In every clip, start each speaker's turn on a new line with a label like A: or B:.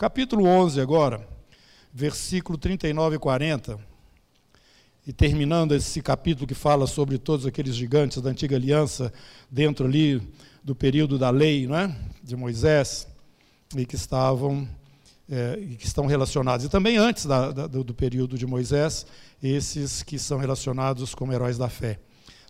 A: Capítulo 11 agora, versículo 39 e 40. E terminando esse capítulo que fala sobre todos aqueles gigantes da antiga aliança, dentro ali do período da lei não é? de Moisés, e que estavam é, que estão relacionados, e também antes da, da, do período de Moisés, esses que são relacionados como heróis da fé.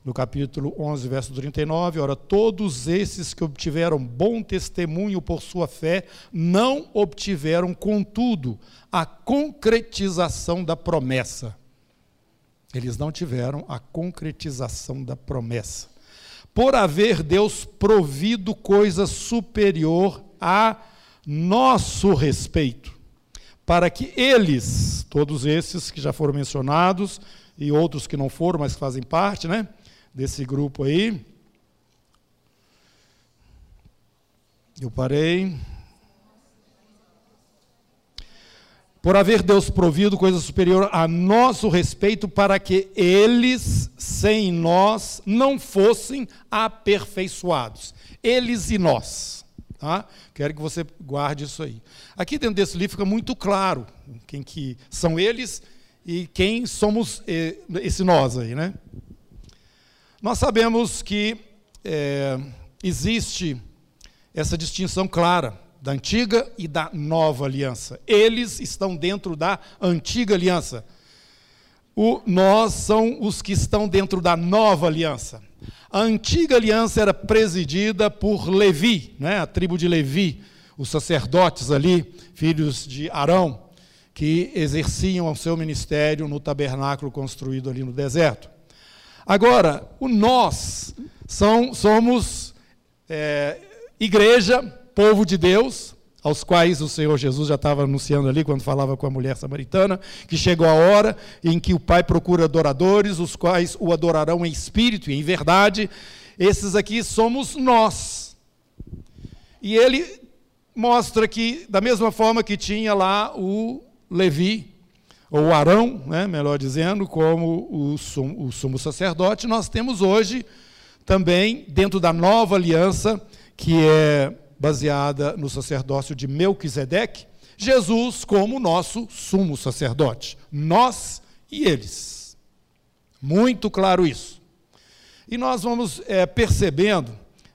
A: No capítulo 11, verso 39, ora, todos esses que obtiveram bom testemunho por sua fé, não obtiveram, contudo, a concretização da promessa. Eles não tiveram a concretização da promessa. Por haver Deus provido coisa superior a nosso respeito, para que eles, todos esses que já foram mencionados, e outros que não foram, mas que fazem parte, né, desse grupo aí. Eu parei. Por haver Deus provido coisa superior a nosso respeito, para que eles, sem nós, não fossem aperfeiçoados. Eles e nós. Tá? Quero que você guarde isso aí. Aqui dentro desse livro fica muito claro quem que são eles e quem somos eh, esse nós aí, né? Nós sabemos que é, existe essa distinção clara da antiga e da nova aliança. Eles estão dentro da antiga aliança. O nós são os que estão dentro da nova aliança. A antiga aliança era presidida por Levi, né, a tribo de Levi, os sacerdotes ali, filhos de Arão, que exerciam o seu ministério no tabernáculo construído ali no deserto. Agora, o nós são, somos é, igreja, povo de Deus, aos quais o Senhor Jesus já estava anunciando ali quando falava com a mulher samaritana, que chegou a hora em que o Pai procura adoradores, os quais o adorarão em espírito e em verdade. Esses aqui somos nós. E ele mostra que, da mesma forma que tinha lá o Levi, ou Arão, né, melhor dizendo, como o sumo, o sumo sacerdote, nós temos hoje também, dentro da nova aliança, que é baseada no sacerdócio de Melquisedeque, Jesus como nosso sumo sacerdote. Nós e eles. Muito claro isso. E nós vamos é, percebendo,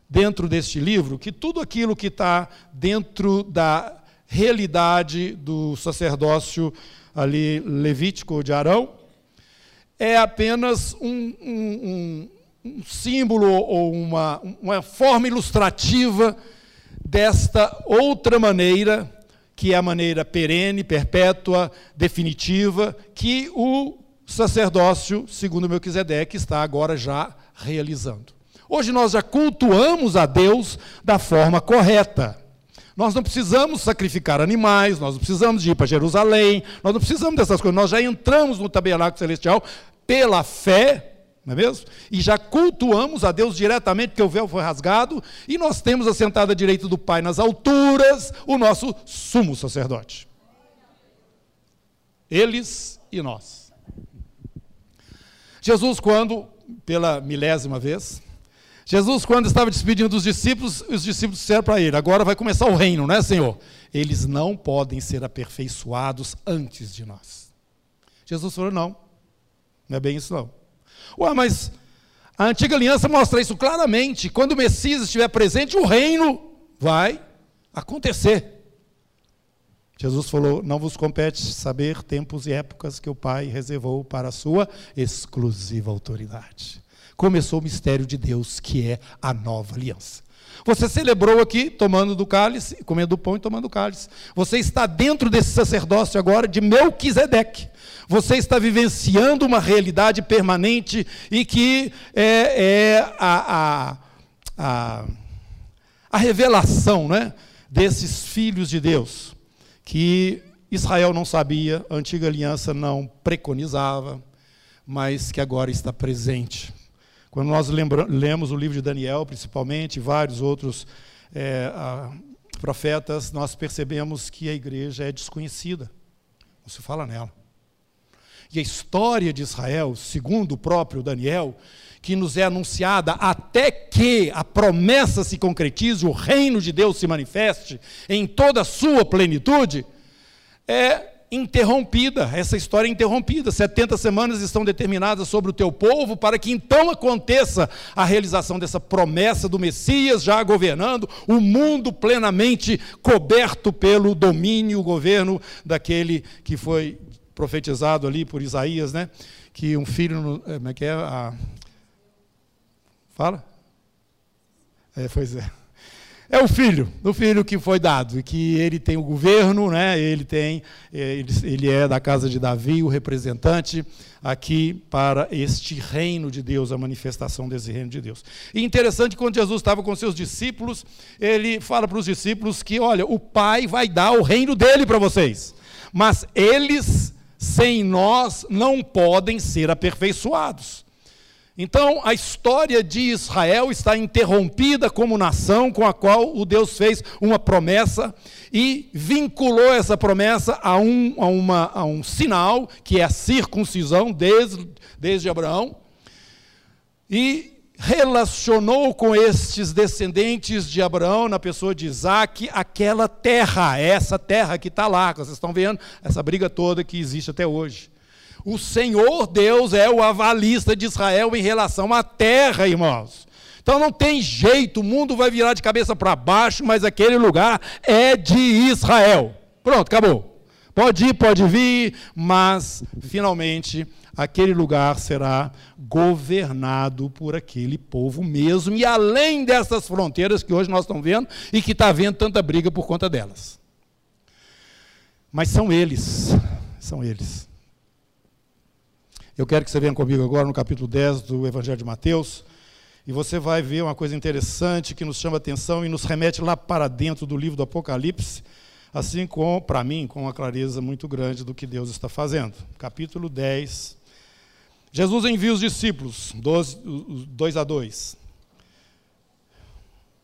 A: dentro deste livro, que tudo aquilo que está dentro da realidade do sacerdócio ali levítico de Arão é apenas um, um, um, símbolo ou uma, uma forma ilustrativa desta outra maneira, que é a maneira perene, perpétua, definitiva, que o sacerdócio, segundo Melquisedeque, está agora já realizando. Hoje nós já cultuamos a Deus da forma correta. Nós não precisamos sacrificar animais, nós não precisamos de ir para Jerusalém, nós não precisamos dessas coisas. Nós já entramos no tabernáculo celestial pela fé não é mesmo? E já cultuamos a Deus diretamente, porque o véu foi rasgado, e nós temos assentado à direita do Pai nas alturas o nosso sumo sacerdote. Eles e nós. Jesus, quando, pela milésima vez, Jesus, quando estava despedindo dos discípulos, os discípulos disseram para ele: agora vai começar o reino, né, Senhor? Eles não podem ser aperfeiçoados antes de nós. Jesus falou: não, não é bem isso não. Ué, mas a antiga aliança mostra isso claramente. Quando o Messias estiver presente, o reino vai acontecer. Jesus falou: Não vos compete saber tempos e épocas que o Pai reservou para a sua exclusiva autoridade. Começou o mistério de Deus, que é a nova aliança. Você celebrou aqui, tomando do cálice, comendo do pão e tomando do cálice. Você está dentro desse sacerdócio agora de Melquisedeque. Você está vivenciando uma realidade permanente e que é, é a, a, a, a revelação né, desses filhos de Deus, que Israel não sabia, a antiga aliança não preconizava, mas que agora está presente. Quando nós lembra, lemos o livro de Daniel, principalmente, e vários outros é, a, profetas, nós percebemos que a igreja é desconhecida. Não se fala nela. E a história de Israel, segundo o próprio Daniel, que nos é anunciada até que a promessa se concretize, o reino de Deus se manifeste em toda a sua plenitude, é interrompida, essa história é interrompida. 70 semanas estão determinadas sobre o teu povo para que então aconteça a realização dessa promessa do Messias já governando o mundo plenamente coberto pelo domínio, o governo daquele que foi profetizado ali por Isaías, né? Que um filho, como é que é? A, Fala? É, pois é. É o filho, o filho que foi dado, e que ele tem o governo, né? ele tem, é, ele, ele é da casa de Davi, o representante aqui para este reino de Deus, a manifestação desse reino de Deus. E interessante, quando Jesus estava com seus discípulos, ele fala para os discípulos que, olha, o Pai vai dar o reino dele para vocês, mas eles, sem nós, não podem ser aperfeiçoados. Então, a história de Israel está interrompida como nação com a qual o Deus fez uma promessa e vinculou essa promessa a um, a uma, a um sinal, que é a circuncisão, desde, desde Abraão, e relacionou com estes descendentes de Abraão, na pessoa de Isaac, aquela terra, essa terra que está lá, que vocês estão vendo, essa briga toda que existe até hoje. O Senhor Deus é o avalista de Israel em relação à terra, irmãos. Então não tem jeito, o mundo vai virar de cabeça para baixo, mas aquele lugar é de Israel. Pronto, acabou. Pode ir, pode vir, mas finalmente aquele lugar será governado por aquele povo mesmo, e além dessas fronteiras que hoje nós estamos vendo e que está havendo tanta briga por conta delas. Mas são eles, são eles. Eu quero que você venha comigo agora no capítulo 10 do Evangelho de Mateus, e você vai ver uma coisa interessante que nos chama atenção e nos remete lá para dentro do livro do Apocalipse, assim como, para mim, com uma clareza muito grande do que Deus está fazendo. Capítulo 10. Jesus envia os discípulos, 2 a 2.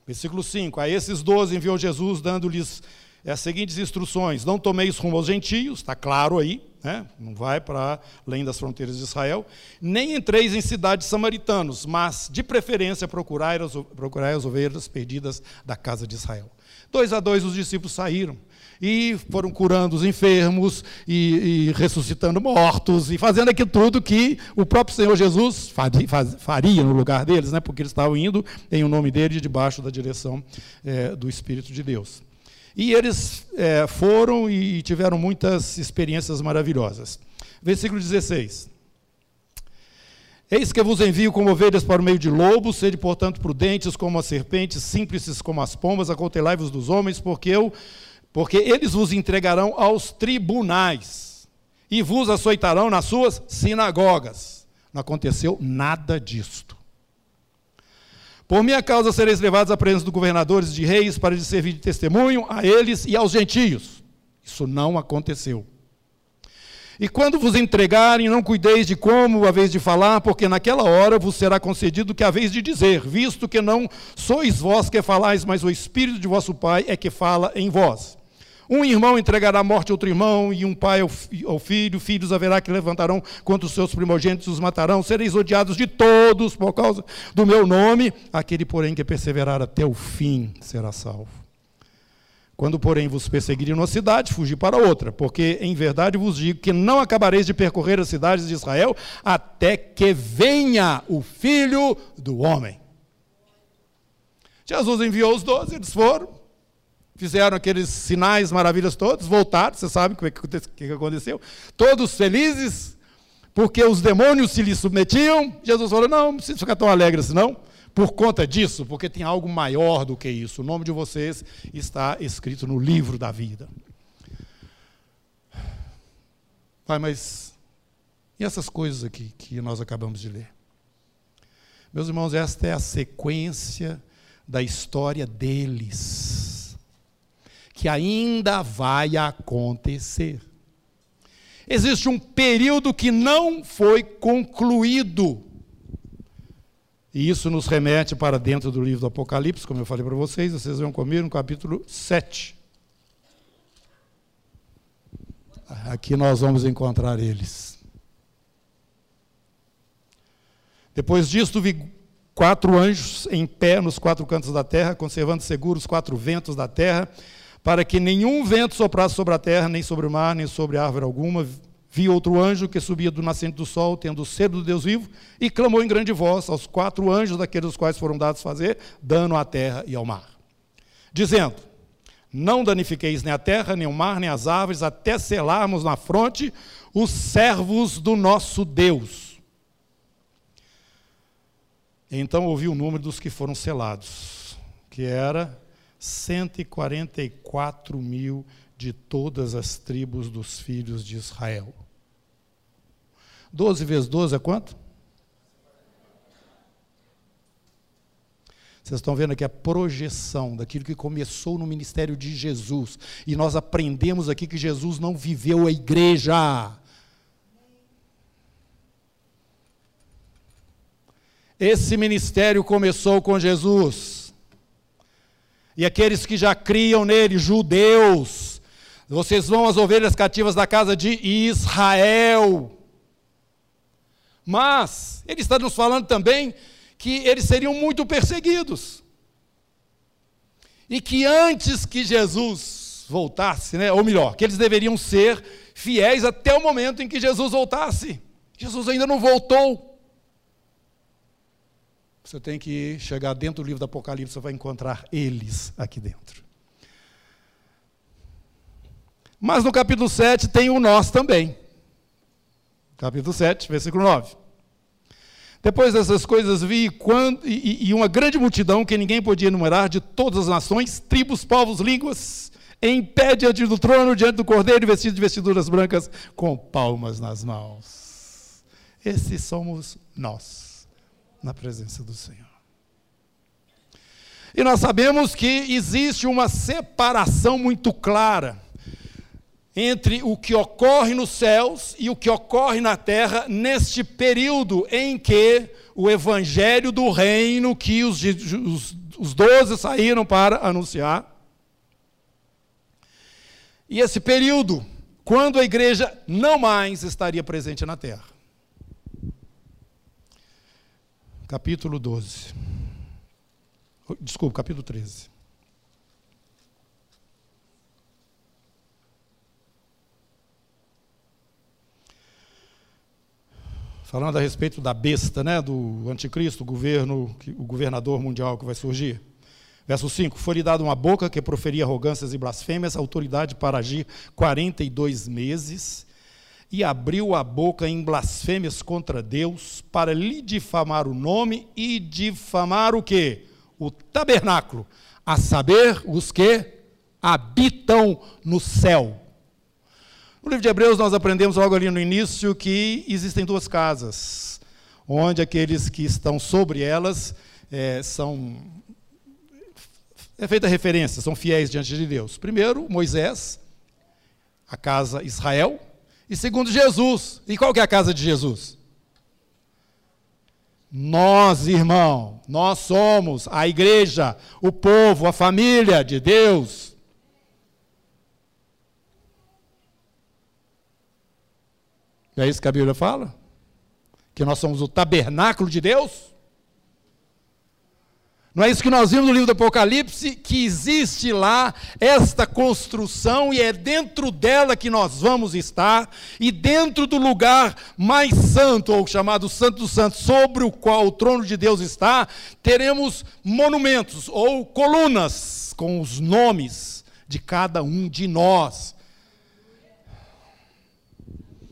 A: Versículo 5. A esses doze enviou Jesus, dando-lhes as seguintes instruções: Não tomeis rumo aos gentios, está claro aí, né? não vai para além das fronteiras de Israel, nem entreis em cidades samaritanos, mas de preferência procurai as, procurai as ovelhas perdidas da casa de Israel. Dois a dois os discípulos saíram e foram curando os enfermos e, e ressuscitando mortos e fazendo aquilo tudo que o próprio Senhor Jesus faria, faria no lugar deles, né? porque eles estavam indo em o um nome dele debaixo da direção é, do Espírito de Deus. E eles é, foram e tiveram muitas experiências maravilhosas. Versículo 16. Eis que vos envio como ovelhas para o meio de lobos, sede, portanto, prudentes como as serpentes, simples como as pombas, acautelai-vos dos homens, porque, eu, porque eles vos entregarão aos tribunais e vos açoitarão nas suas sinagogas. Não aconteceu nada disto. Por minha causa sereis levados à presença dos governadores de reis para lhes servir de testemunho a eles e aos gentios. Isso não aconteceu. E quando vos entregarem, não cuideis de como a vez de falar, porque naquela hora vos será concedido que a vez de dizer, visto que não sois vós que falais, mas o Espírito de vosso Pai é que fala em vós. Um irmão entregará a morte outro irmão, e um pai ao filho, filhos haverá que levantarão contra os seus primogênitos, os matarão, sereis odiados de todos por causa do meu nome, aquele, porém, que perseverar até o fim será salvo. Quando, porém, vos perseguirem numa cidade, fugi para outra, porque em verdade vos digo que não acabareis de percorrer as cidades de Israel até que venha o filho do homem. Jesus enviou os doze, eles foram, fizeram aqueles sinais, maravilhas todos, voltaram, você sabe o que aconteceu? Todos felizes, porque os demônios se lhe submetiam. Jesus falou: não, não precisa ficar tão alegre assim, não. Por conta disso, porque tem algo maior do que isso. O nome de vocês está escrito no livro da vida. Pai, mas e essas coisas aqui que nós acabamos de ler? Meus irmãos, esta é a sequência da história deles que ainda vai acontecer. Existe um período que não foi concluído. E isso nos remete para dentro do livro do Apocalipse, como eu falei para vocês, vocês vão comigo no capítulo 7. Aqui nós vamos encontrar eles. Depois disto, vi quatro anjos em pé nos quatro cantos da terra, conservando seguros os quatro ventos da terra, para que nenhum vento soprasse sobre a terra, nem sobre o mar, nem sobre árvore alguma. Vi outro anjo que subia do nascente do sol, tendo o cedo do Deus vivo, e clamou em grande voz aos quatro anjos daqueles os quais foram dados fazer dano à terra e ao mar, dizendo: Não danifiqueis nem a terra, nem o mar, nem as árvores, até selarmos na fronte os servos do nosso Deus. Então ouvi o número dos que foram selados, que era 144 mil de todas as tribos dos filhos de Israel. 12 vezes 12 é quanto? Vocês estão vendo aqui a projeção daquilo que começou no ministério de Jesus. E nós aprendemos aqui que Jesus não viveu a igreja. Esse ministério começou com Jesus. E aqueles que já criam nele, judeus, vocês vão às ovelhas cativas da casa de Israel. Mas, ele está nos falando também que eles seriam muito perseguidos. E que antes que Jesus voltasse, né, ou melhor, que eles deveriam ser fiéis até o momento em que Jesus voltasse. Jesus ainda não voltou. Você tem que chegar dentro do livro do Apocalipse, você vai encontrar eles aqui dentro. Mas no capítulo 7 tem o nós também. Capítulo 7, versículo 9. Depois dessas coisas vi quando, e, e, uma grande multidão que ninguém podia enumerar de todas as nações, tribos, povos, línguas, em pé diante do trono, diante do cordeiro, vestido de vestiduras brancas, com palmas nas mãos. Esses somos nós na presença do Senhor. E nós sabemos que existe uma separação muito clara entre o que ocorre nos céus e o que ocorre na terra neste período em que o evangelho do reino que os, os, os doze saíram para anunciar. E esse período, quando a igreja não mais estaria presente na terra. Capítulo 12. Desculpa, capítulo 13. Falando a respeito da besta, né, do anticristo, o governo, o governador mundial que vai surgir. Verso 5: Foi-lhe dada uma boca que proferia arrogâncias e blasfêmias, autoridade para agir 42 meses e abriu a boca em blasfêmias contra Deus para lhe difamar o nome e difamar o quê? O tabernáculo, a saber, os que habitam no céu. No livro de Hebreus nós aprendemos logo ali no início que existem duas casas, onde aqueles que estão sobre elas é, são é feita referência, são fiéis diante de Deus. Primeiro, Moisés, a casa Israel, e segundo Jesus. E qual que é a casa de Jesus? Nós, irmão, nós somos a igreja, o povo, a família de Deus. É isso que a Bíblia fala? Que nós somos o tabernáculo de Deus? Não é isso que nós vimos no livro do Apocalipse, que existe lá esta construção e é dentro dela que nós vamos estar, e dentro do lugar mais santo, ou chamado Santo dos Santos, sobre o qual o trono de Deus está, teremos monumentos ou colunas com os nomes de cada um de nós.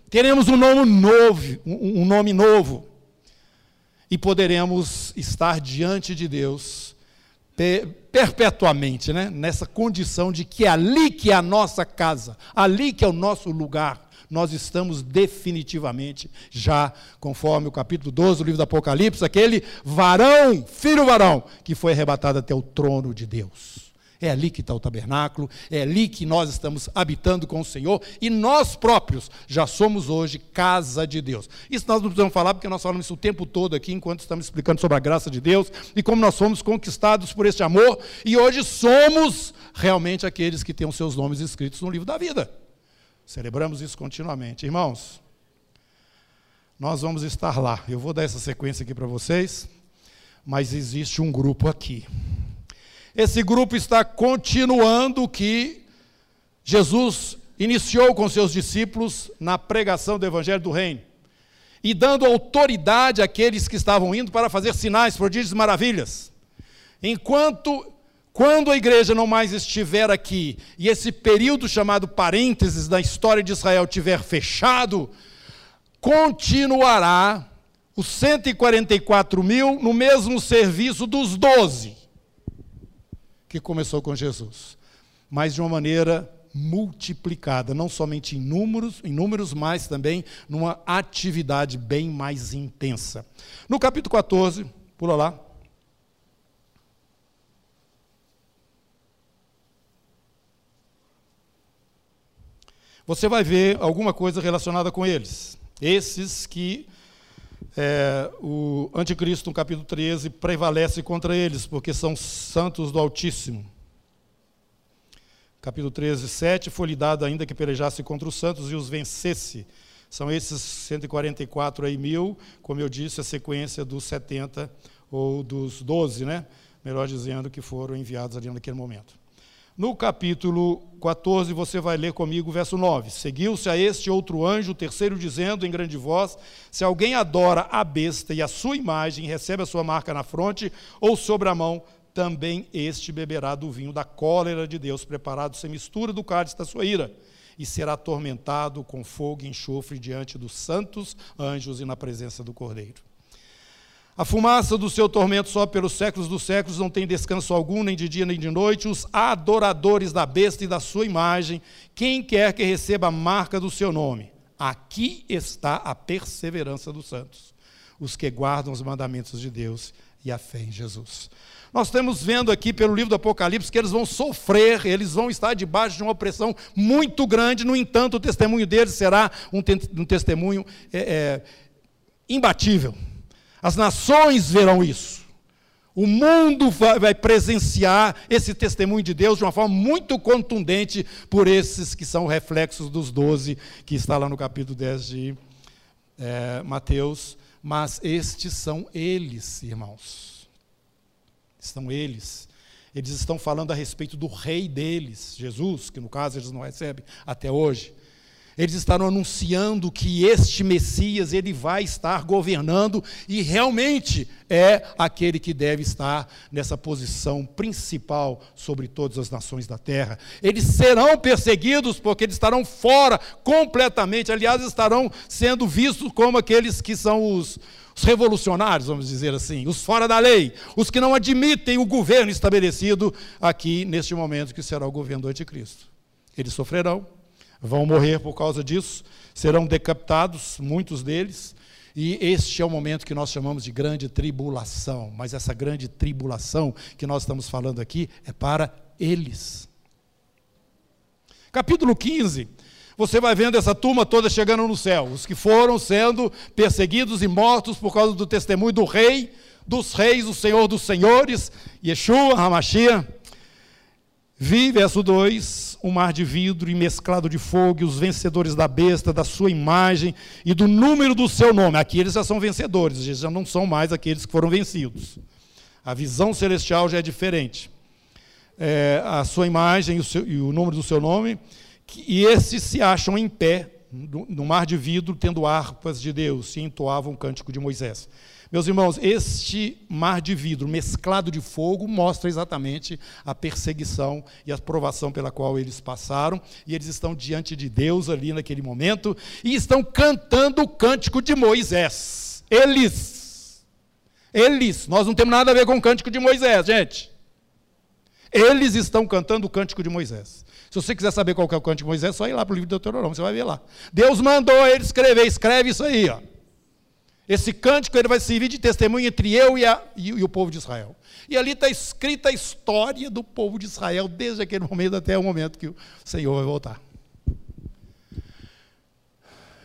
A: Teremos um nome novo, um nome novo e poderemos estar diante de Deus perpetuamente, né? nessa condição de que é ali que é a nossa casa, ali que é o nosso lugar, nós estamos definitivamente já, conforme o capítulo 12 do livro do Apocalipse, aquele varão, filho varão, que foi arrebatado até o trono de Deus. É ali que está o tabernáculo, é ali que nós estamos habitando com o Senhor e nós próprios já somos hoje casa de Deus. Isso nós não precisamos falar porque nós falamos isso o tempo todo aqui enquanto estamos explicando sobre a graça de Deus e como nós fomos conquistados por este amor e hoje somos realmente aqueles que têm os seus nomes escritos no livro da vida. Celebramos isso continuamente. Irmãos, nós vamos estar lá. Eu vou dar essa sequência aqui para vocês, mas existe um grupo aqui. Esse grupo está continuando o que Jesus iniciou com seus discípulos na pregação do Evangelho do Reino e dando autoridade àqueles que estavam indo para fazer sinais, prodígios e maravilhas. Enquanto, quando a igreja não mais estiver aqui e esse período chamado parênteses da história de Israel tiver fechado, continuará os 144 mil no mesmo serviço dos 12 que começou com Jesus, mas de uma maneira multiplicada, não somente em números, em números, mas também numa atividade bem mais intensa. No capítulo 14, pula lá. Você vai ver alguma coisa relacionada com eles. Esses que é, o anticristo, no capítulo 13, prevalece contra eles, porque são santos do Altíssimo. Capítulo 13, 7, foi-lhe dado ainda que pelejasse contra os santos e os vencesse. São esses 144 aí mil, como eu disse, a sequência dos 70 ou dos 12, né? Melhor dizendo, que foram enviados ali naquele momento. No capítulo 14, você vai ler comigo o verso 9. Seguiu-se a este outro anjo, o terceiro, dizendo em grande voz: Se alguém adora a besta e a sua imagem, recebe a sua marca na fronte ou sobre a mão, também este beberá do vinho da cólera de Deus, preparado sem mistura do cálice da sua ira, e será atormentado com fogo e enxofre diante dos santos anjos e na presença do Cordeiro. A fumaça do seu tormento só pelos séculos dos séculos não tem descanso algum, nem de dia nem de noite. Os adoradores da besta e da sua imagem, quem quer que receba a marca do seu nome. Aqui está a perseverança dos santos, os que guardam os mandamentos de Deus e a fé em Jesus. Nós estamos vendo aqui pelo livro do Apocalipse que eles vão sofrer, eles vão estar debaixo de uma opressão muito grande, no entanto, o testemunho deles será um, te um testemunho é, é, imbatível. As nações verão isso. O mundo vai, presenciar esse testemunho de Deus de uma forma muito contundente por esses que são reflexos dos doze que está lá no capítulo 10 de é, Mateus. Mas estes são eles, irmãos. Estão eles. Eles estão falando a respeito do rei deles, Jesus, que no caso eles não recebem até hoje. Eles estarão anunciando que este Messias ele vai estar governando e realmente é aquele que deve estar nessa posição principal sobre todas as nações da terra. Eles serão perseguidos porque eles estarão fora completamente, aliás, estarão sendo vistos como aqueles que são os, os revolucionários, vamos dizer assim, os fora da lei, os que não admitem o governo estabelecido aqui neste momento que será o governo do anticristo. Eles sofrerão vão morrer por causa disso, serão decapitados, muitos deles, e este é o momento que nós chamamos de grande tribulação. Mas essa grande tribulação que nós estamos falando aqui é para eles. Capítulo 15, você vai vendo essa turma toda chegando no céu, os que foram sendo perseguidos e mortos por causa do testemunho do rei, dos reis, o Senhor dos senhores, Yeshua, Hamashia. Vi, verso 2, um mar de vidro e mesclado de fogo, e os vencedores da besta, da sua imagem e do número do seu nome. Aqui eles já são vencedores, eles já não são mais aqueles que foram vencidos. A visão celestial já é diferente. É, a sua imagem e o, seu, e o, número do seu nome, e esses se acham em pé no, no mar de vidro, tendo harpas de Deus, e entoavam o cântico de Moisés. Meus irmãos, este mar de vidro mesclado de fogo mostra exatamente a perseguição e a provação pela qual eles passaram, e eles estão diante de Deus ali naquele momento e estão cantando o cântico de Moisés. Eles. Eles. Nós não temos nada a ver com o cântico de Moisés, gente. Eles estão cantando o cântico de Moisés. Se você quiser saber qual é o cântico de Moisés, é só ir lá para o livro do Deuteronômio, você vai ver lá. Deus mandou ele escrever, escreve isso aí, ó. Esse cântico ele vai servir de testemunho entre eu e, a, e, e o povo de Israel. E ali está escrita a história do povo de Israel, desde aquele momento até o momento que o Senhor vai voltar.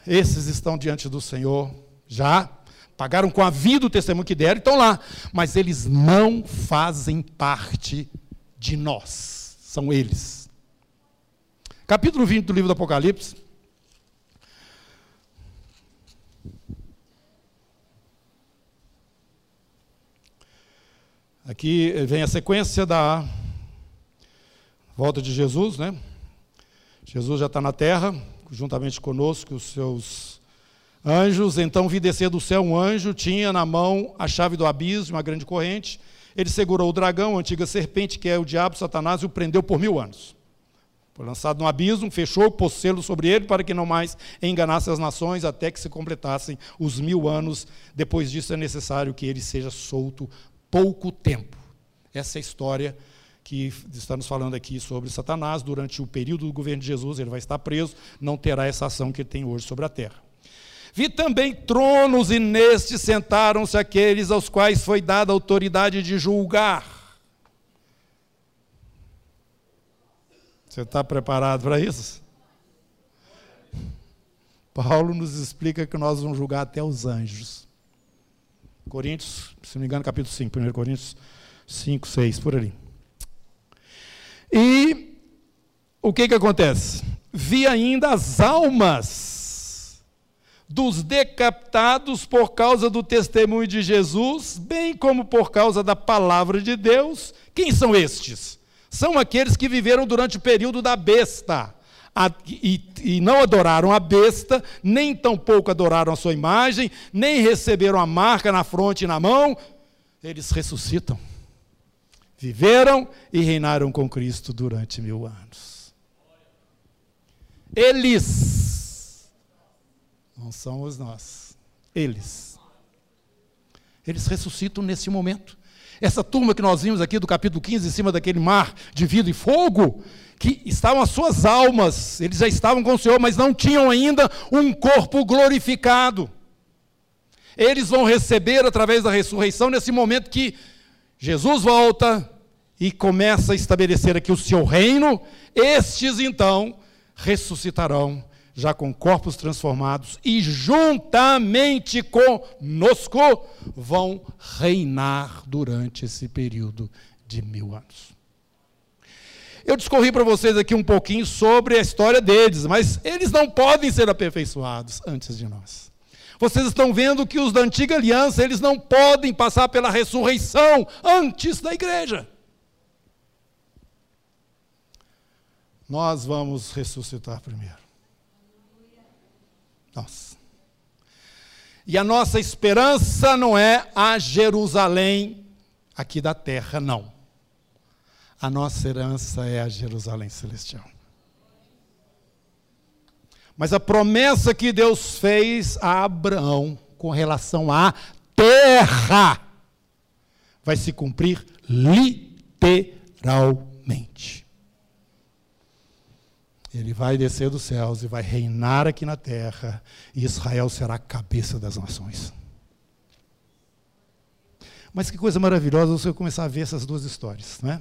A: Esses estão diante do Senhor já, pagaram com a vida o testemunho que deram, estão lá, mas eles não fazem parte de nós, são eles. Capítulo 20 do livro do Apocalipse. Aqui vem a sequência da volta de Jesus, né? Jesus já está na terra, juntamente conosco, os seus anjos. Então vi descer do céu um anjo, tinha na mão a chave do abismo, uma grande corrente. Ele segurou o dragão, a antiga serpente, que é o diabo, Satanás, e o prendeu por mil anos. Foi lançado no abismo, fechou, pôs selo sobre ele para que não mais enganasse as nações até que se completassem os mil anos. Depois disso é necessário que ele seja solto pouco tempo. Essa é a história que está nos falando aqui sobre Satanás. Durante o período do governo de Jesus, ele vai estar preso, não terá essa ação que ele tem hoje sobre a terra. Vi também tronos, e nestes sentaram-se aqueles aos quais foi dada a autoridade de julgar. Você está preparado para isso? Paulo nos explica que nós vamos julgar até os anjos. Coríntios, se não me engano, capítulo 5, 1 Coríntios 5, 6, por ali. E o que, que acontece? Vi ainda as almas dos decapitados por causa do testemunho de Jesus, bem como por causa da palavra de Deus. Quem são estes? são aqueles que viveram durante o período da besta. A, e, e, não adoraram a besta, nem tampouco adoraram a sua imagem, nem receberam a marca na fronte e na mão, eles ressuscitam. Viveram e reinaram com Cristo durante mil anos. Eles, não somos nós, eles. Eles ressuscitam nesse momento. Essa turma que nós vimos aqui do capítulo 15, em cima daquele mar de vidro e fogo, que estavam as suas almas, eles já estavam com o Senhor, mas não tinham ainda um corpo glorificado. Eles vão receber através da ressurreição nesse momento que Jesus volta e começa a estabelecer aqui o seu reino, estes então ressuscitarão já com corpos transformados, e juntamente conosco vão reinar durante esse período de mil anos. Eu discorri para vocês aqui um pouquinho sobre a história deles, mas eles não podem ser aperfeiçoados antes de nós. Vocês estão vendo que os da antiga aliança, eles não podem passar pela ressurreição antes da igreja. Nós vamos ressuscitar primeiro. Nossa. E a nossa esperança não é a Jerusalém aqui da terra, não. A nossa herança é a Jerusalém celestial. Mas a promessa que Deus fez a Abraão com relação à terra vai se cumprir literalmente. Ele vai descer dos céus e vai reinar aqui na terra, e Israel será a cabeça das nações. Mas que coisa maravilhosa você começar a ver essas duas histórias, não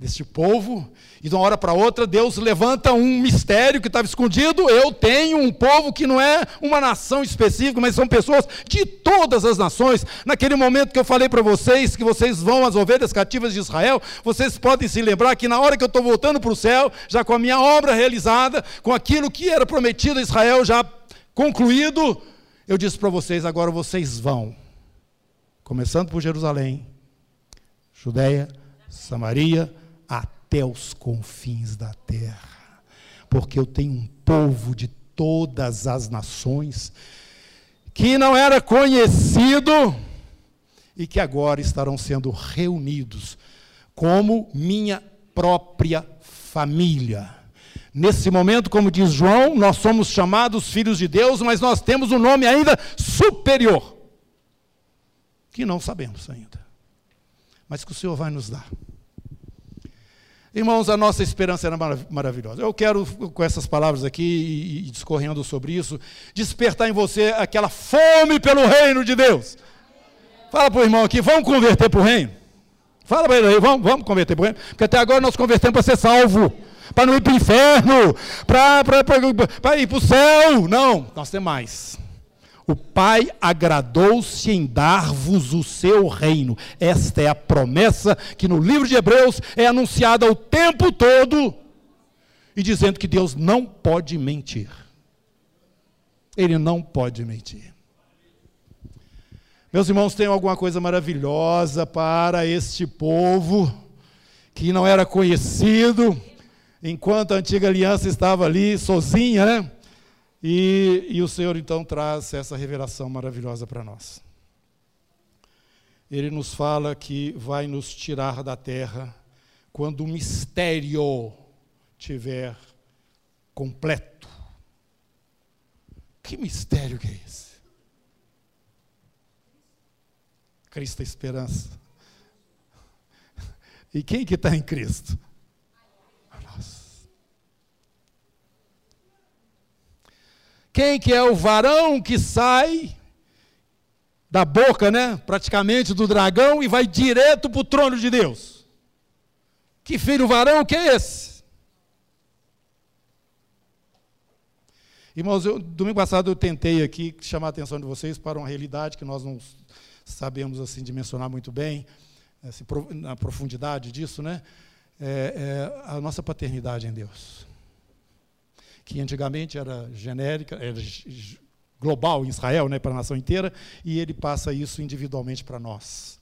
A: deste povo, e de uma hora para outra Deus levanta um mistério que estava escondido. Eu tenho um povo que não é uma nação específica, mas são pessoas de todas as nações. Naquele momento que eu falei para vocês que vocês vão às ovelhas cativas de Israel, vocês podem se lembrar que na hora que eu estou voltando para o céu, já com a minha obra realizada, com aquilo que era prometido a Israel já concluído, eu disse para vocês: agora vocês vão, começando por Jerusalém, Judéia, Samaria, até os confins da terra, porque eu tenho um povo de todas as nações que não era conhecido e que agora estarão sendo reunidos como minha própria família. Nesse momento, como diz João, nós somos chamados filhos de Deus, mas nós temos um nome ainda superior, que não sabemos ainda, mas que o Senhor vai nos dar. Irmãos, a nossa esperança era maravilhosa. Eu quero, com essas palavras aqui e discorrendo sobre isso, despertar em você aquela fome pelo reino de Deus. Fala para o irmão aqui, vamos converter para o reino? Fala para ele aí, vamos, vamos converter para o reino? Porque até agora nós convertemos para ser salvo, para não ir para o inferno, para ir para o céu. Não, nós temos mais. O Pai agradou-se em dar-vos o seu reino. Esta é a promessa que no livro de Hebreus é anunciada o tempo todo e dizendo que Deus não pode mentir. Ele não pode mentir. Meus irmãos, tem alguma coisa maravilhosa para este povo que não era conhecido, enquanto a antiga aliança estava ali sozinha, né? E, e o Senhor então traz essa revelação maravilhosa para nós. Ele nos fala que vai nos tirar da terra quando o mistério tiver completo. Que mistério que é esse? Cristo é esperança. E quem que está em Cristo? Nós. Quem que é o varão que sai da boca, né, praticamente do dragão e vai direto para o trono de Deus? Que filho varão que é esse? Irmãos, eu, domingo passado eu tentei aqui chamar a atenção de vocês para uma realidade que nós não sabemos assim dimensionar muito bem, assim, na profundidade disso, né? É, é a nossa paternidade em Deus, que antigamente era genérica, era global em Israel, né, para a nação inteira, e ele passa isso individualmente para nós.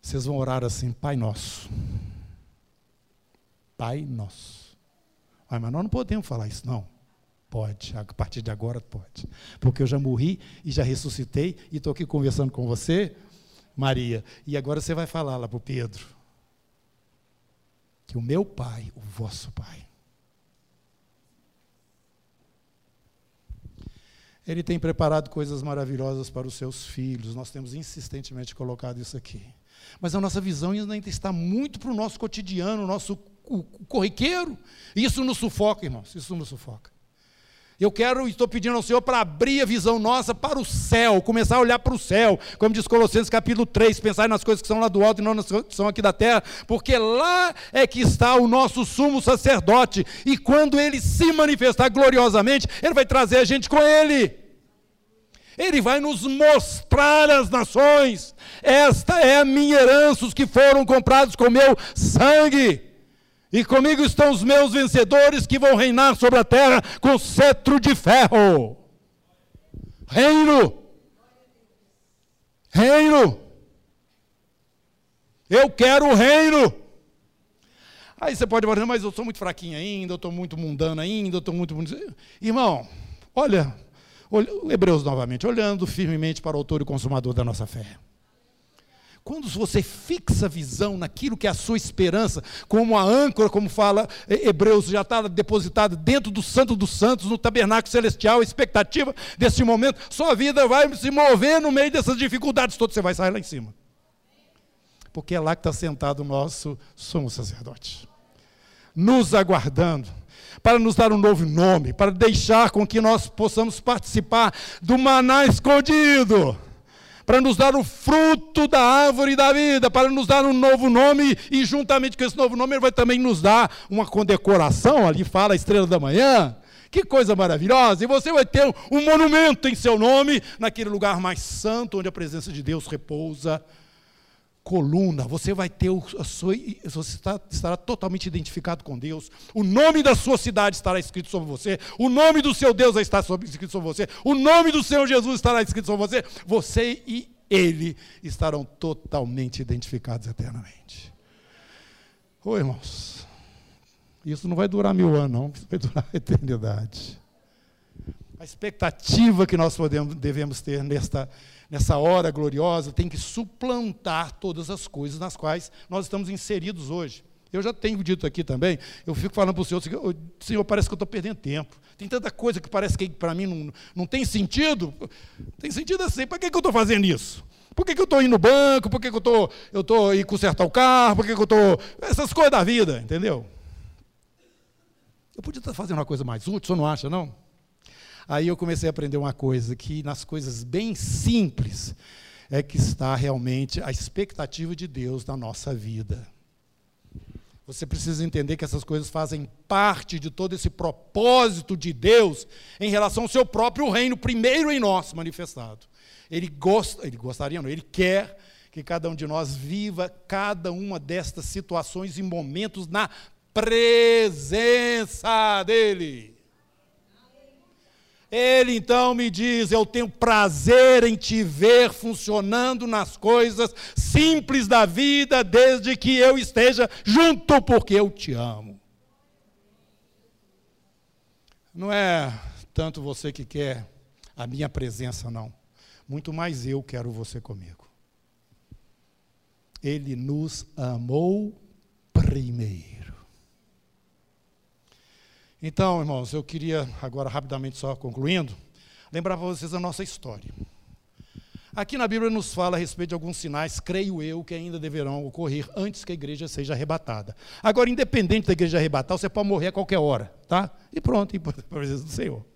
A: Vocês vão orar assim, Pai Nosso. Pai Nosso. Ah, mas nós não podemos falar isso, não. Pode, a partir de agora pode. Porque eu já morri e já ressuscitei e estou aqui conversando com você, Maria. E agora você vai falar lá para o Pedro. Que o meu pai, o vosso pai. Ele tem preparado coisas maravilhosas para os seus filhos. Nós temos insistentemente colocado isso aqui. Mas a nossa visão ainda está muito para o nosso cotidiano, o nosso corriqueiro. Isso nos sufoca, irmãos. Isso nos sufoca. Eu quero, estou pedindo ao Senhor para abrir a visão nossa para o céu, começar a olhar para o céu, como diz Colossenses capítulo 3, pensar nas coisas que são lá do alto e não nas que são aqui da terra, porque lá é que está o nosso sumo sacerdote, e quando ele se manifestar gloriosamente, ele vai trazer a gente com ele. Ele vai nos mostrar as nações. Esta é a minha herança, os que foram comprados com meu sangue. E comigo estão os meus vencedores que vão reinar sobre a terra com cetro de ferro. Reino. Reino. Eu quero o reino. Aí você pode falar, mas eu sou muito fraquinho ainda, eu estou muito mundano ainda, eu estou muito. Irmão, olha, olha, Hebreus novamente, olhando firmemente para o autor e consumador da nossa fé. Quando você fixa a visão naquilo que é a sua esperança, como a âncora, como fala Hebreus, já está depositada dentro do Santo dos Santos, no tabernáculo celestial, a expectativa desse momento, sua vida vai se mover no meio dessas dificuldades todas, você vai sair lá em cima. Porque é lá que está sentado o nosso sumo sacerdote, nos aguardando para nos dar um novo nome, para deixar com que nós possamos participar do maná escondido para nos dar o fruto da árvore da vida, para nos dar um novo nome, e juntamente com esse novo nome, ele vai também nos dar uma condecoração, ali fala a estrela da manhã. Que coisa maravilhosa! E você vai ter um monumento em seu nome, naquele lugar mais santo, onde a presença de Deus repousa coluna, você vai ter a sua, você estará totalmente identificado com Deus. O nome da sua cidade estará escrito sobre você. O nome do seu Deus vai estar escrito sobre você. O nome do Senhor Jesus estará escrito sobre você. Você e Ele estarão totalmente identificados eternamente. Oi, irmãos. Isso não vai durar mil anos, não. Isso vai durar a eternidade. A expectativa que nós podemos, devemos ter nesta nessa hora gloriosa, tem que suplantar todas as coisas nas quais nós estamos inseridos hoje. Eu já tenho dito aqui também, eu fico falando para o Senhor, Senhor, parece que eu estou perdendo tempo. Tem tanta coisa que parece que para mim não, não tem sentido. Tem sentido assim, para que, que eu estou fazendo isso? Por que, que eu estou indo no banco? Por que, que eu tô, estou indo consertar o carro? Por que, que eu estou. Essas coisas da vida, entendeu? Eu podia estar fazendo uma coisa mais útil, você não acha, não? Aí eu comecei a aprender uma coisa, que nas coisas bem simples é que está realmente a expectativa de Deus na nossa vida. Você precisa entender que essas coisas fazem parte de todo esse propósito de Deus em relação ao seu próprio reino, primeiro em nós manifestado. Ele gosta, ele gostaria, não, ele quer que cada um de nós viva cada uma destas situações e momentos na presença dele. Ele então me diz: Eu tenho prazer em te ver funcionando nas coisas simples da vida, desde que eu esteja junto, porque eu te amo. Não é tanto você que quer a minha presença, não. Muito mais eu quero você comigo. Ele nos amou primeiro. Então, irmãos, eu queria agora rapidamente só concluindo, lembrar para vocês a nossa história. Aqui na Bíblia nos fala a respeito de alguns sinais, creio eu, que ainda deverão ocorrer antes que a igreja seja arrebatada. Agora, independente da igreja arrebatar, você pode morrer a qualquer hora, tá? E pronto, para a presença do Senhor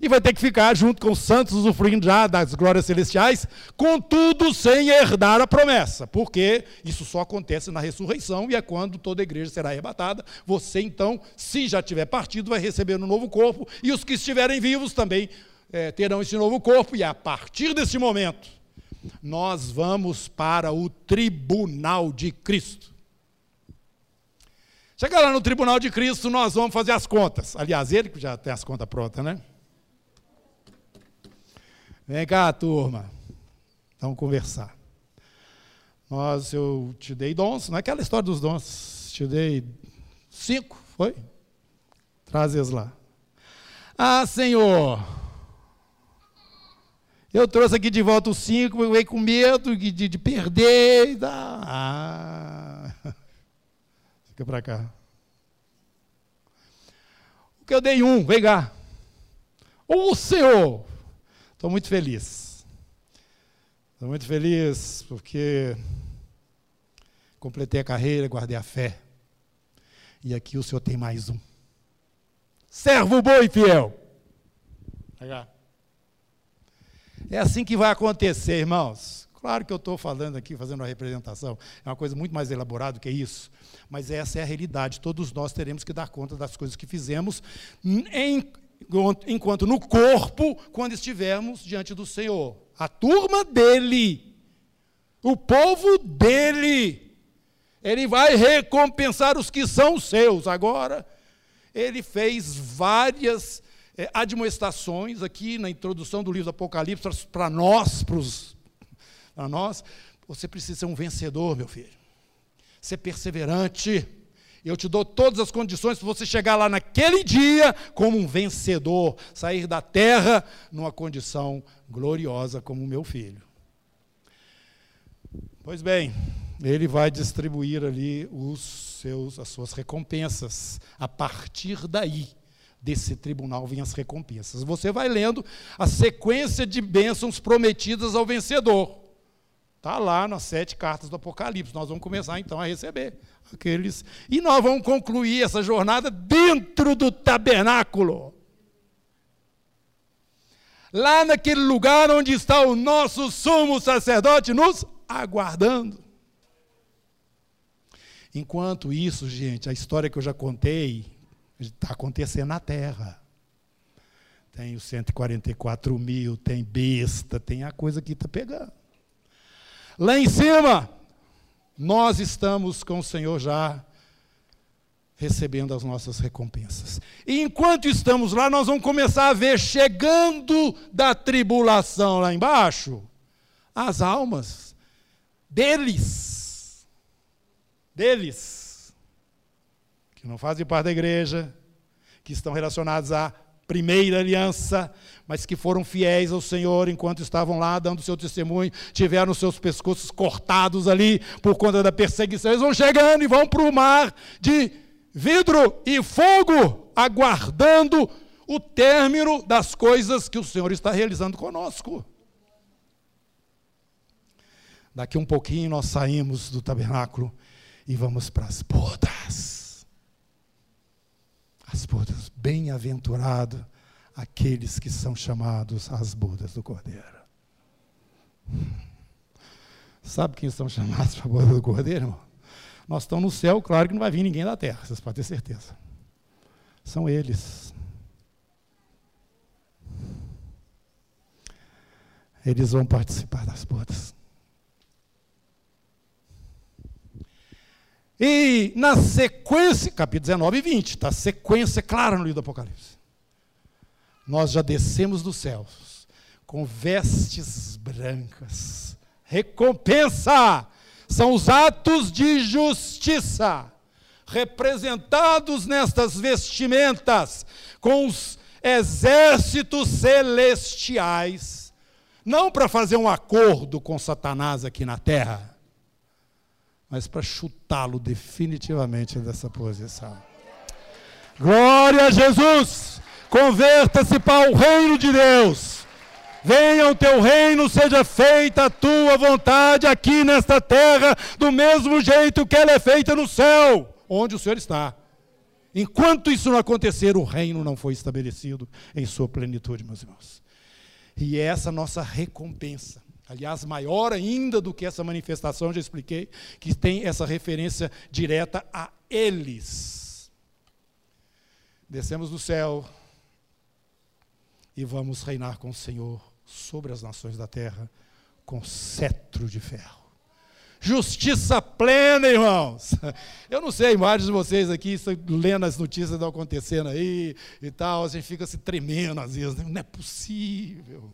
A: e vai ter que ficar junto com os santos, usufruindo já das glórias celestiais, contudo sem herdar a promessa, porque isso só acontece na ressurreição e é quando toda a igreja será arrebatada. Você, então, se já tiver partido, vai receber um novo corpo, e os que estiverem vivos também é, terão esse novo corpo, e a partir desse momento, nós vamos para o tribunal de Cristo. Chegar lá no tribunal de Cristo, nós vamos fazer as contas. Aliás, ele que já tem as contas prontas, né? Vem cá, turma. Vamos conversar. Nós, eu te dei dons, não é aquela história dos dons. Te dei cinco, foi? Traz eles lá. Ah, Senhor, eu trouxe aqui de volta os cinco, eu veio com medo de, de, de perder. Ah, fica para cá. O que eu dei um, vem cá. Ô Senhor, Estou muito feliz. Estou muito feliz porque completei a carreira, guardei a fé. E aqui o Senhor tem mais um. Servo bom e fiel. É assim que vai acontecer, irmãos. Claro que eu estou falando aqui, fazendo uma representação, é uma coisa muito mais elaborada do que isso, mas essa é a realidade. Todos nós teremos que dar conta das coisas que fizemos em enquanto no corpo, quando estivermos diante do Senhor. A turma dele, o povo dele, ele vai recompensar os que são seus. Agora, ele fez várias é, admoestações aqui na introdução do livro do Apocalipse para nós, para nós. Você precisa ser um vencedor, meu filho. Ser perseverante eu te dou todas as condições para você chegar lá naquele dia como um vencedor, sair da terra numa condição gloriosa como meu filho. Pois bem, ele vai distribuir ali os seus, as suas recompensas. A partir daí, desse tribunal, vêm as recompensas. Você vai lendo a sequência de bênçãos prometidas ao vencedor. Está lá nas sete cartas do Apocalipse. Nós vamos começar então a receber aqueles. E nós vamos concluir essa jornada dentro do tabernáculo. Lá naquele lugar onde está o nosso sumo sacerdote nos aguardando. Enquanto isso, gente, a história que eu já contei está acontecendo na terra. Tem os 144 mil, tem besta, tem a coisa que está pegando. Lá em cima, nós estamos com o Senhor já recebendo as nossas recompensas. E enquanto estamos lá, nós vamos começar a ver chegando da tribulação lá embaixo as almas deles, deles, que não fazem parte da igreja, que estão relacionados à primeira aliança, mas que foram fiéis ao Senhor enquanto estavam lá dando seu testemunho, tiveram seus pescoços cortados ali por conta da perseguição. Eles vão chegando e vão para o mar de vidro e fogo, aguardando o término das coisas que o Senhor está realizando conosco. Daqui um pouquinho nós saímos do tabernáculo e vamos para as bodas. As bodas, bem-aventurado aqueles que são chamados às bodas do Cordeiro. Sabe quem são chamados para a boda do Cordeiro, irmão? Nós estamos no céu, claro que não vai vir ninguém da terra, vocês podem ter certeza. São eles. Eles vão participar das bodas. E na sequência, capítulo 19 e 20, está sequência clara no livro do Apocalipse. Nós já descemos dos céus com vestes brancas. Recompensa são os atos de justiça representados nestas vestimentas com os exércitos celestiais, não para fazer um acordo com Satanás aqui na terra, mas para chutá-lo definitivamente dessa posição. Glória a Jesus! Converta-se para o reino de Deus. Venha o teu reino, seja feita a tua vontade aqui nesta terra, do mesmo jeito que ela é feita no céu, onde o Senhor está. Enquanto isso não acontecer, o reino não foi estabelecido em sua plenitude, meus irmãos. E é essa nossa recompensa. Aliás, maior ainda do que essa manifestação, já expliquei, que tem essa referência direta a eles. Descemos do céu e vamos reinar com o Senhor sobre as nações da terra com cetro de ferro. Justiça plena, irmãos. Eu não sei, vários de vocês aqui lendo as notícias que acontecendo aí e tal, a gente fica se tremendo às vezes. Né? Não é possível.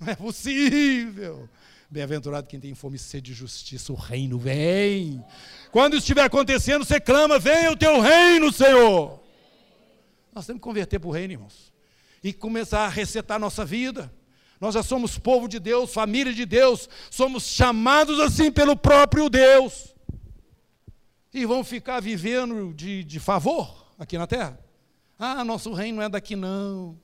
A: Não é possível. Bem-aventurado quem tem fome e sede de justiça, o reino vem. Quando estiver acontecendo, você clama: venha o teu reino, Senhor. Nós temos que converter para o reino, irmãos. E começar a resetar a nossa vida. Nós já somos povo de Deus, família de Deus, somos chamados assim pelo próprio Deus. E vão ficar vivendo de, de favor aqui na terra? Ah, nosso reino não é daqui não.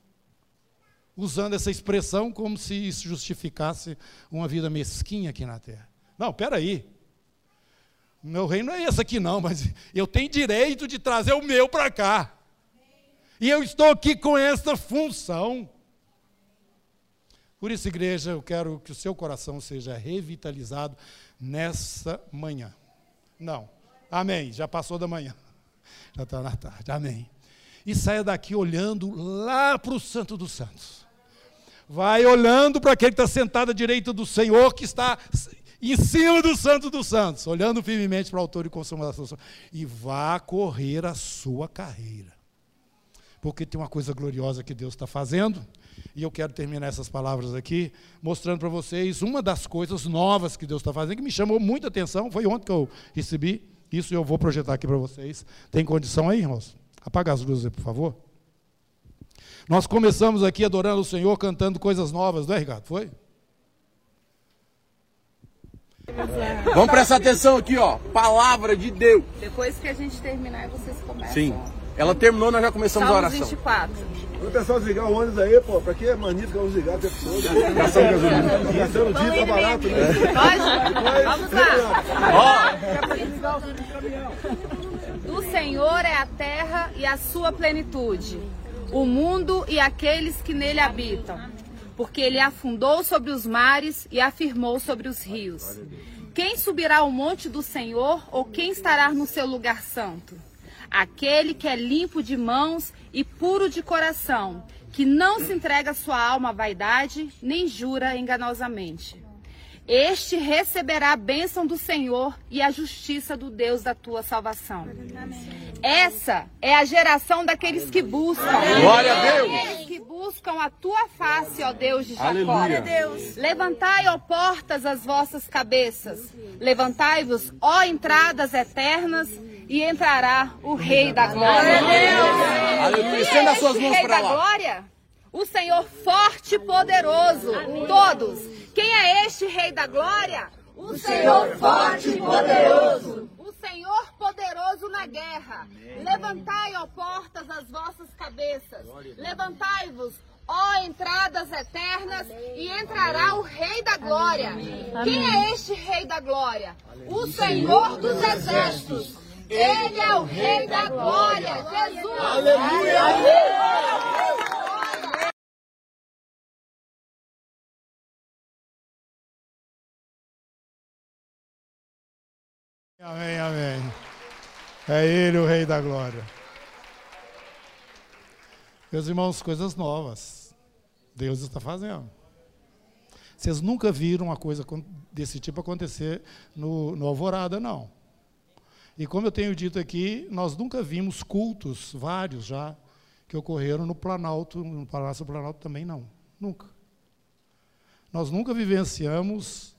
A: Usando essa expressão como se isso justificasse uma vida mesquinha aqui na terra. Não, peraí. Meu reino não é esse aqui não, mas eu tenho direito de trazer o meu para cá. E eu estou aqui com essa função. Por isso, igreja, eu quero que o seu coração seja revitalizado nessa manhã. Não. Amém. Já passou da manhã. Já está na tarde. Amém. E saia daqui olhando lá para o Santo dos Santos. Vai olhando para aquele que está sentado à direita do Senhor, que está em cima do Santo dos Santos, olhando firmemente para o autor e consumador da sua e vá correr a sua carreira. Porque tem uma coisa gloriosa que Deus está fazendo, e eu quero terminar essas palavras aqui, mostrando para vocês uma das coisas novas que Deus está fazendo, que me chamou muita atenção. Foi ontem que eu recebi isso e eu vou projetar aqui para vocês. Tem condição aí, irmãos? Apaga as luzes aí, por favor. Nós começamos aqui adorando o Senhor, cantando coisas novas, não é, Ricardo? Foi?
B: Vamos prestar atenção aqui, ó. Palavra de Deus.
C: Depois que a gente terminar, vocês começam.
B: Sim. Ela terminou, nós já começamos
C: Salmos
B: a oração.
C: 24.
D: O pessoal desligar o ônibus aí, pô, pra que mania ficar desligar o todo? Gastando gasolina. Gastando dia, tá barato, né?
C: Pode? Vamos lá. Do Senhor é a terra e a sua plenitude, o mundo e aqueles que nele habitam. Porque ele afundou sobre os mares e afirmou sobre os rios. Quem subirá ao monte do Senhor ou quem estará no seu lugar santo? Aquele que é limpo de mãos e puro de coração, que não se entrega sua alma à vaidade, nem jura enganosamente. Este receberá a bênção do Senhor e a justiça do Deus da tua salvação. Essa é a geração daqueles que buscam.
B: Glória a Deus.
C: Aqueles que buscam a tua face, ó Deus de Jacó. Levantai, ó portas, as vossas cabeças. Levantai-vos, ó entradas eternas, e entrará o Rei da Glória.
B: Aleluia.
C: Quem
B: Estenda
C: é
B: as suas
C: este
B: mãos
C: Rei da. Glória? O Senhor forte e poderoso. Todos. Quem é este Rei da Glória? O Senhor forte e poderoso. O Senhor poderoso na guerra. Levantai, ó portas, as vossas cabeças. Levantai-vos, ó entradas eternas, e entrará o Rei da Glória. Quem é este Rei da Glória? O Senhor dos Exércitos. Ele é o Rei da Glória. Jesus.
A: Amém, amém. É Ele o Rei da Glória. Meus irmãos, coisas novas. Deus está fazendo. Vocês nunca viram uma coisa desse tipo acontecer no, no Alvorada, não. E como eu tenho dito aqui, nós nunca vimos cultos, vários já, que ocorreram no Planalto, no Palácio do Planalto também não. Nunca. Nós nunca vivenciamos,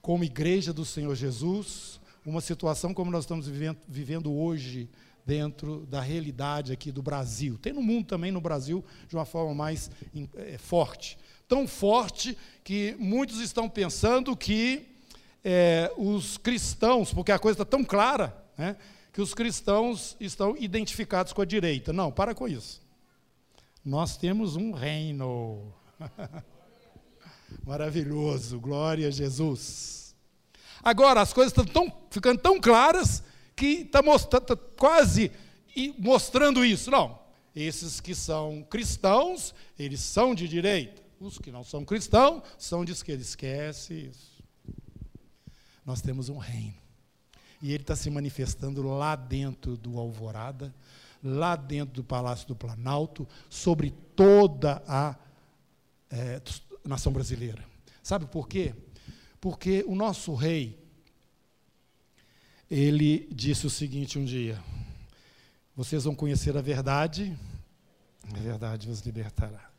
A: como igreja do Senhor Jesus, uma situação como nós estamos vivendo, hoje dentro da realidade aqui do Brasil. Tem no mundo também, no Brasil, de uma forma mais é, forte. Tão forte que muitos estão pensando que é, os cristãos, porque a coisa está tão clara, né, que os cristãos estão identificados com a direita. Não, para com isso. Nós temos um reino. Maravilhoso, glória a Jesus. Agora, as coisas estão tão, ficando tão claras que está mostrando, tá quase mostrando isso. Não, esses que são cristãos, eles são de direita. Os que não são cristãos são de esquerda. Esquece isso. Nós temos um reino. E ele está se manifestando lá dentro do Alvorada, lá dentro do Palácio do Planalto, sobre toda a é, nação brasileira. Sabe por quê? Porque o nosso rei, ele disse o seguinte um dia: Vocês vão conhecer a verdade, a verdade vos libertará.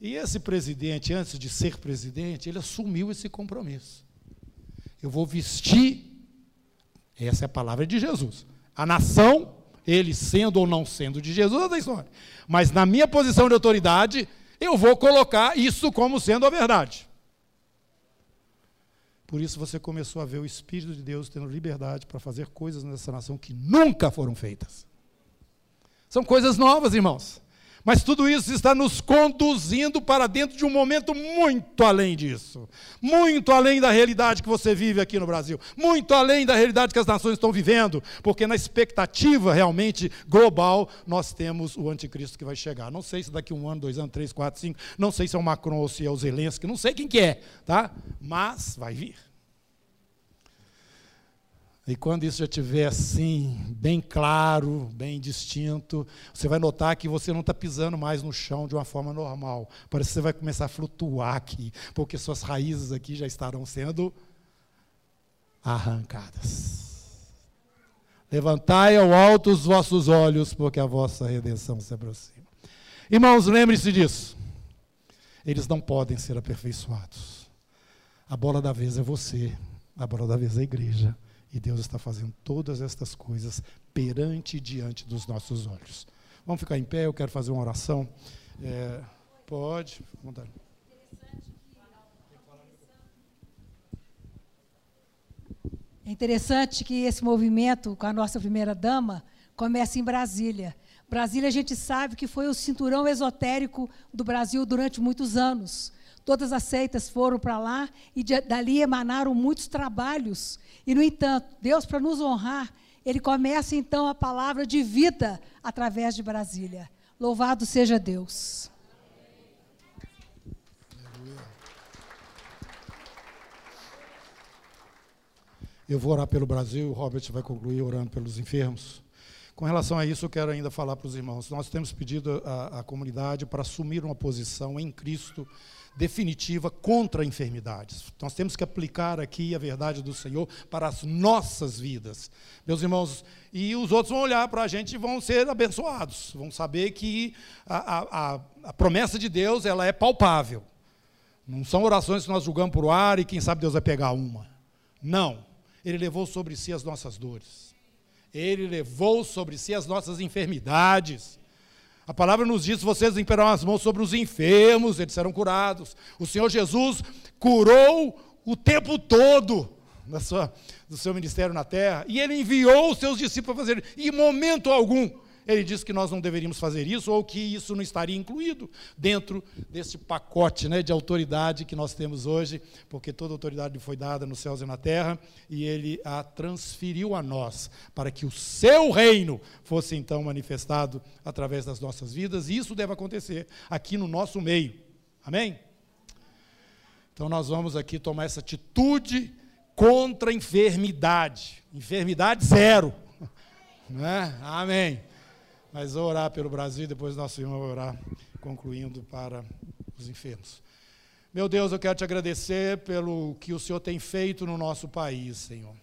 A: E esse presidente, antes de ser presidente, ele assumiu esse compromisso. Eu vou vestir, essa é a palavra de Jesus. A nação, ele sendo ou não sendo de Jesus, é da história. Mas na minha posição de autoridade, eu vou colocar isso como sendo a verdade. Por isso você começou a ver o Espírito de Deus tendo liberdade para fazer coisas nessa nação que nunca foram feitas. São coisas novas, irmãos. Mas tudo isso está nos conduzindo para dentro de um momento muito além disso. Muito além da realidade que você vive aqui no Brasil. Muito além da realidade que as nações estão vivendo. Porque na expectativa realmente global, nós temos o anticristo que vai chegar. Não sei se daqui um ano, dois anos, três, quatro, cinco. Não sei se é o Macron ou se é o Zelensky. Não sei quem que é, tá? Mas vai vir. E quando isso já estiver assim, bem claro, bem distinto, você vai notar que você não está pisando mais no chão de uma forma normal. Parece que você vai começar a flutuar aqui, porque suas raízes aqui já estarão sendo arrancadas. Levantai ao alto os vossos olhos, porque a vossa redenção se aproxima. Irmãos, lembre-se disso. Eles não podem ser aperfeiçoados. A bola da vez é você, a bola da vez é a igreja. E Deus está fazendo todas estas coisas perante e diante dos nossos olhos. Vamos ficar em pé, eu quero fazer uma oração. É, pode, vontade.
E: É interessante que esse movimento com a nossa primeira dama começa em Brasília. Brasília a gente sabe que foi o cinturão esotérico do Brasil durante muitos anos. Todas as seitas foram para lá e de, dali emanaram muitos trabalhos. E, no entanto, Deus, para nos honrar, ele começa então a palavra de vida através de Brasília. Louvado seja Deus.
A: Eu vou orar pelo Brasil, o Robert vai concluir orando pelos enfermos. Com relação a isso, eu quero ainda falar para os irmãos. Nós temos pedido à, à comunidade para assumir uma posição em Cristo definitiva contra enfermidades. Nós temos que aplicar aqui a verdade do Senhor para as nossas vidas. Meus irmãos, e os outros vão olhar para a gente e vão ser abençoados, vão saber que a, a, a promessa de Deus ela é palpável. Não são orações que nós julgamos por ar e quem sabe Deus vai pegar uma. Não. Ele levou sobre si as nossas dores. Ele levou sobre si as nossas enfermidades. A palavra nos diz: vocês imperam as mãos sobre os enfermos, eles serão curados. O Senhor Jesus curou o tempo todo da sua, do seu ministério na terra, e ele enviou os seus discípulos a fazer, em momento algum ele disse que nós não deveríamos fazer isso ou que isso não estaria incluído dentro desse pacote né, de autoridade que nós temos hoje, porque toda autoridade foi dada nos céus e na terra e ele a transferiu a nós para que o seu reino fosse então manifestado através das nossas vidas e isso deve acontecer aqui no nosso meio. Amém? Então nós vamos aqui tomar essa atitude contra a enfermidade. Enfermidade zero. Né? Amém. Mas vou orar pelo Brasil e depois nosso irmão vai orar, concluindo para os enfermos. Meu Deus, eu quero te agradecer pelo que o Senhor tem feito no nosso país, Senhor.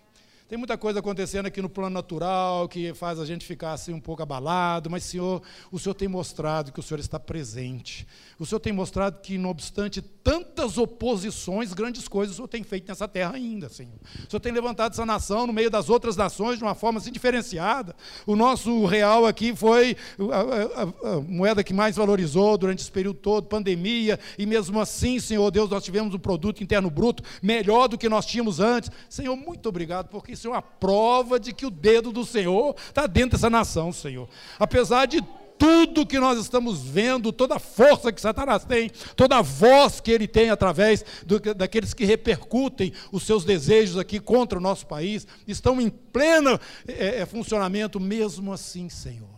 A: Tem muita coisa acontecendo aqui no plano natural que faz a gente ficar assim um pouco abalado, mas Senhor, o Senhor tem mostrado que o Senhor está presente. O Senhor tem mostrado que, não obstante tantas oposições, grandes coisas o Senhor tem feito nessa terra ainda, Senhor. O Senhor tem levantado essa nação no meio das outras nações de uma forma assim diferenciada. O nosso real aqui foi a, a, a moeda que mais valorizou durante esse período todo, pandemia, e mesmo assim, Senhor Deus, nós tivemos um produto interno bruto melhor do que nós tínhamos antes. Senhor, muito obrigado, porque isso é uma prova de que o dedo do Senhor está dentro dessa nação, Senhor. Apesar de tudo que nós estamos vendo, toda a força que Satanás tem, toda a voz que ele tem através do, daqueles que repercutem os seus desejos aqui contra o nosso país, estão em pleno é, é, funcionamento, mesmo assim, Senhor.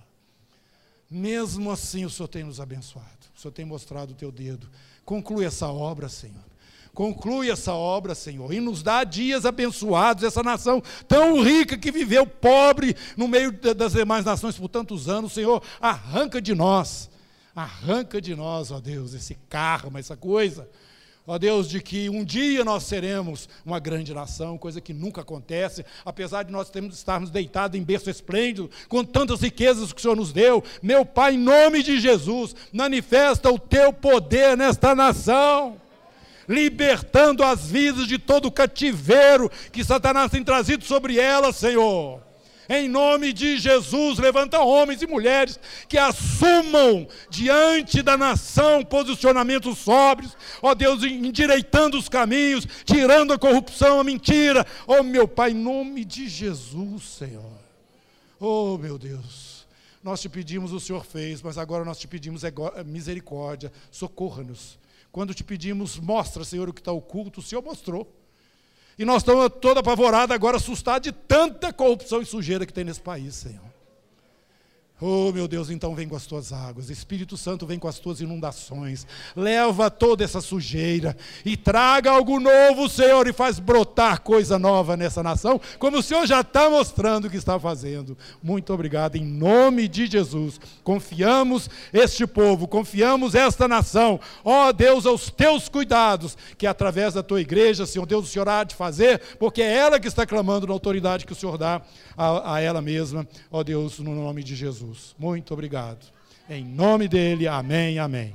A: Mesmo assim, o Senhor tem nos abençoado, o Senhor tem mostrado o teu dedo. Conclui essa obra, Senhor. Conclui essa obra, Senhor, e nos dá dias abençoados, essa nação tão rica que viveu pobre no meio das demais nações por tantos anos, Senhor, arranca de nós, arranca de nós, ó Deus, esse karma, essa coisa, ó Deus, de que um dia nós seremos uma grande nação, coisa que nunca acontece, apesar de nós termos, estarmos deitados em berço esplêndido, com tantas riquezas que o Senhor nos deu, meu Pai, em nome de Jesus, manifesta o teu poder nesta nação libertando as vidas de todo o cativeiro que Satanás tem trazido sobre elas, Senhor. Em nome de Jesus, levanta homens e mulheres que assumam diante da nação posicionamentos sóbrios, ó Deus, endireitando os caminhos, tirando a corrupção, a mentira. Ó meu Pai, em nome de Jesus, Senhor. Oh meu Deus, nós te pedimos, o Senhor fez, mas agora nós te pedimos misericórdia, socorra-nos quando te pedimos, mostra, Senhor, o que está oculto, o Senhor mostrou. E nós estamos toda apavorada agora, assustados de tanta corrupção e sujeira que tem nesse país, Senhor. Oh, meu Deus, então vem com as tuas águas. Espírito Santo vem com as tuas inundações. Leva toda essa sujeira e traga algo novo, Senhor, e faz brotar coisa nova nessa nação, como o Senhor já está mostrando que está fazendo. Muito obrigado, em nome de Jesus. Confiamos este povo, confiamos esta nação. Ó oh, Deus, aos teus cuidados, que através da tua igreja, Senhor Deus, o Senhor há de fazer, porque é ela que está clamando na autoridade que o Senhor dá a, a ela mesma. Ó oh, Deus, no nome de Jesus. Jesus. Muito obrigado. Em nome dele, amém, amém.